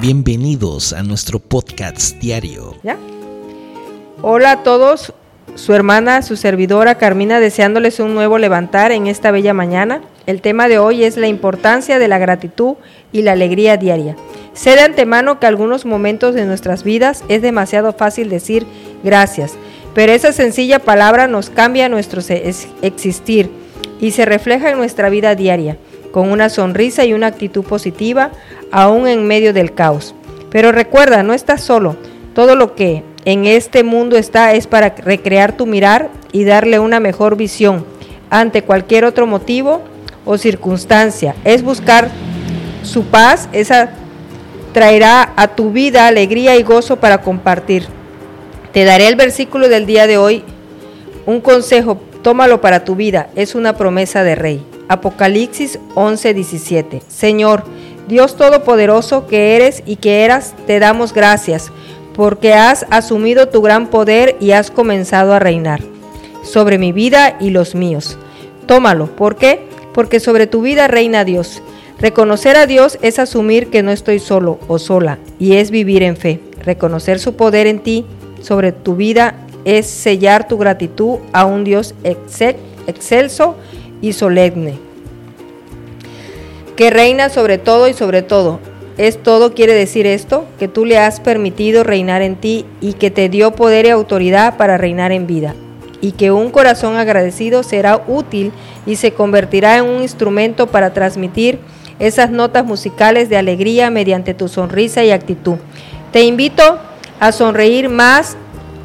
Bienvenidos a nuestro podcast diario. Hola a todos, su hermana, su servidora Carmina, deseándoles un nuevo levantar en esta bella mañana. El tema de hoy es la importancia de la gratitud y la alegría diaria. Sé de antemano que algunos momentos de nuestras vidas es demasiado fácil decir gracias, pero esa sencilla palabra nos cambia nuestro existir y se refleja en nuestra vida diaria, con una sonrisa y una actitud positiva, aún en medio del caos. Pero recuerda, no estás solo. Todo lo que en este mundo está es para recrear tu mirar y darle una mejor visión ante cualquier otro motivo o circunstancia. Es buscar su paz, esa traerá a tu vida alegría y gozo para compartir. Te daré el versículo del día de hoy, un consejo, tómalo para tu vida, es una promesa de rey. Apocalipsis 11:17. Señor, Dios Todopoderoso que eres y que eras, te damos gracias, porque has asumido tu gran poder y has comenzado a reinar sobre mi vida y los míos. Tómalo, ¿por qué? Porque sobre tu vida reina Dios. Reconocer a Dios es asumir que no estoy solo o sola y es vivir en fe. Reconocer su poder en ti sobre tu vida es sellar tu gratitud a un Dios excelso y solemne, que reina sobre todo y sobre todo. Es todo quiere decir esto, que tú le has permitido reinar en ti y que te dio poder y autoridad para reinar en vida. Y que un corazón agradecido será útil y se convertirá en un instrumento para transmitir esas notas musicales de alegría mediante tu sonrisa y actitud. Te invito a sonreír más,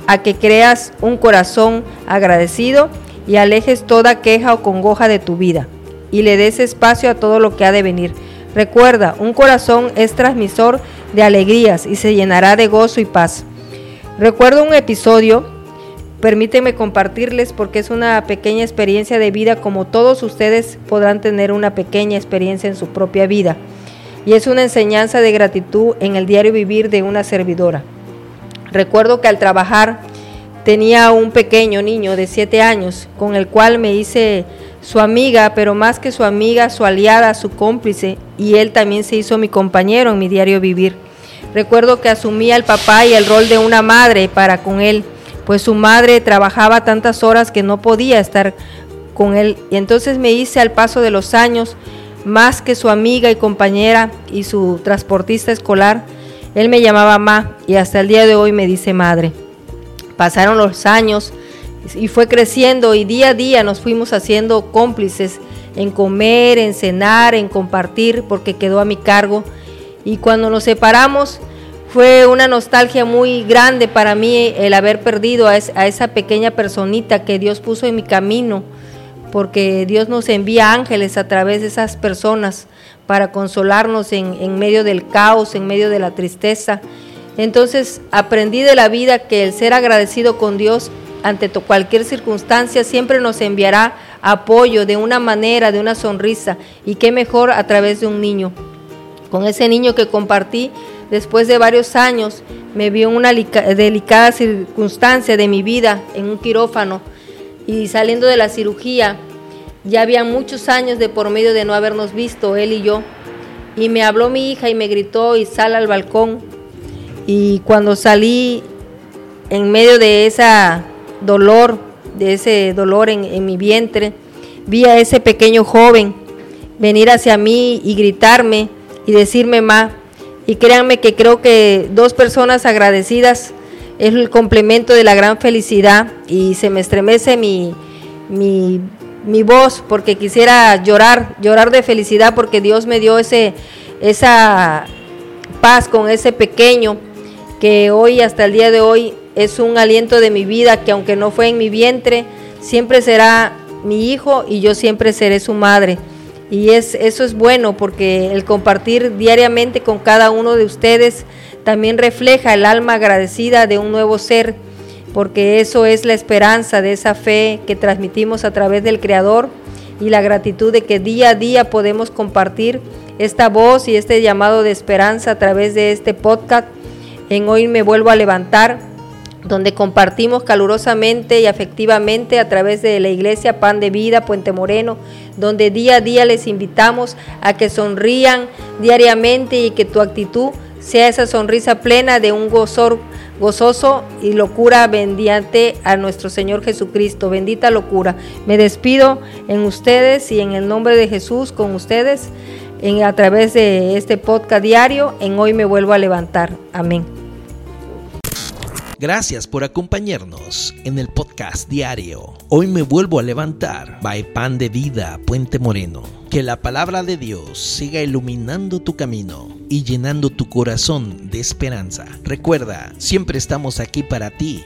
a que creas un corazón agradecido y alejes toda queja o congoja de tu vida y le des espacio a todo lo que ha de venir. Recuerda, un corazón es transmisor de alegrías y se llenará de gozo y paz. Recuerdo un episodio, permíteme compartirles porque es una pequeña experiencia de vida como todos ustedes podrán tener una pequeña experiencia en su propia vida. Y es una enseñanza de gratitud en el diario vivir de una servidora. Recuerdo que al trabajar tenía un pequeño niño de 7 años con el cual me hice su amiga, pero más que su amiga, su aliada, su cómplice, y él también se hizo mi compañero en mi diario vivir. Recuerdo que asumía el papá y el rol de una madre para con él, pues su madre trabajaba tantas horas que no podía estar con él, y entonces me hice al paso de los años más que su amiga y compañera y su transportista escolar, él me llamaba Ma y hasta el día de hoy me dice madre. Pasaron los años y fue creciendo y día a día nos fuimos haciendo cómplices en comer, en cenar, en compartir, porque quedó a mi cargo. Y cuando nos separamos fue una nostalgia muy grande para mí el haber perdido a, esa pequeña personita que Dios puso en mi camino, porque Dios nos envía ángeles a través de esas personas para consolarnos en, medio del caos, en medio de la tristeza. Entonces aprendí de la vida que el ser agradecido con Dios ante cualquier circunstancia siempre nos enviará apoyo de una manera, de una sonrisa, y qué mejor a través de un niño. Con ese niño que compartí después de varios años, me vio en una delicada circunstancia de mi vida, en un quirófano, y saliendo de la cirugía, ya había muchos años de por medio de no habernos visto, él y yo. Y me habló mi hija y me gritó y sal al balcón. Y cuando salí en medio de ese dolor, de ese dolor en, mi vientre, vi a ese pequeño joven venir hacia mí y gritarme y decirme más. Y créanme que creo que dos personas agradecidas es el complemento de la gran felicidad y se me estremece mi, mi mi voz porque quisiera llorar, llorar de felicidad porque Dios me dio ese, esa paz con ese pequeño que hoy hasta el día de hoy es un aliento de mi vida que aunque no fue en mi vientre, siempre será mi hijo y yo siempre seré su madre. Y es, eso es bueno porque el compartir diariamente con cada uno de ustedes también refleja el alma agradecida de un nuevo ser porque eso es la esperanza de esa fe que transmitimos a través del Creador y la gratitud de que día a día podemos compartir esta voz y este llamado de esperanza a través de este podcast. En hoy me vuelvo a levantar donde compartimos calurosamente y afectivamente a través de la iglesia Pan de Vida Puente Moreno, donde día a día les invitamos a que sonrían diariamente y que tu actitud sea esa sonrisa plena de un gozor, gozoso y locura bendiante a nuestro Señor Jesucristo. Bendita locura. Me despido en ustedes y en el nombre de Jesús con ustedes en, a través de este podcast diario. En hoy me vuelvo a levantar. Amén. Gracias por acompañarnos en el podcast diario. Hoy me vuelvo a levantar. By Pan de Vida, Puente Moreno. Que la palabra de Dios siga iluminando tu camino y llenando tu corazón de esperanza. Recuerda, siempre estamos aquí para ti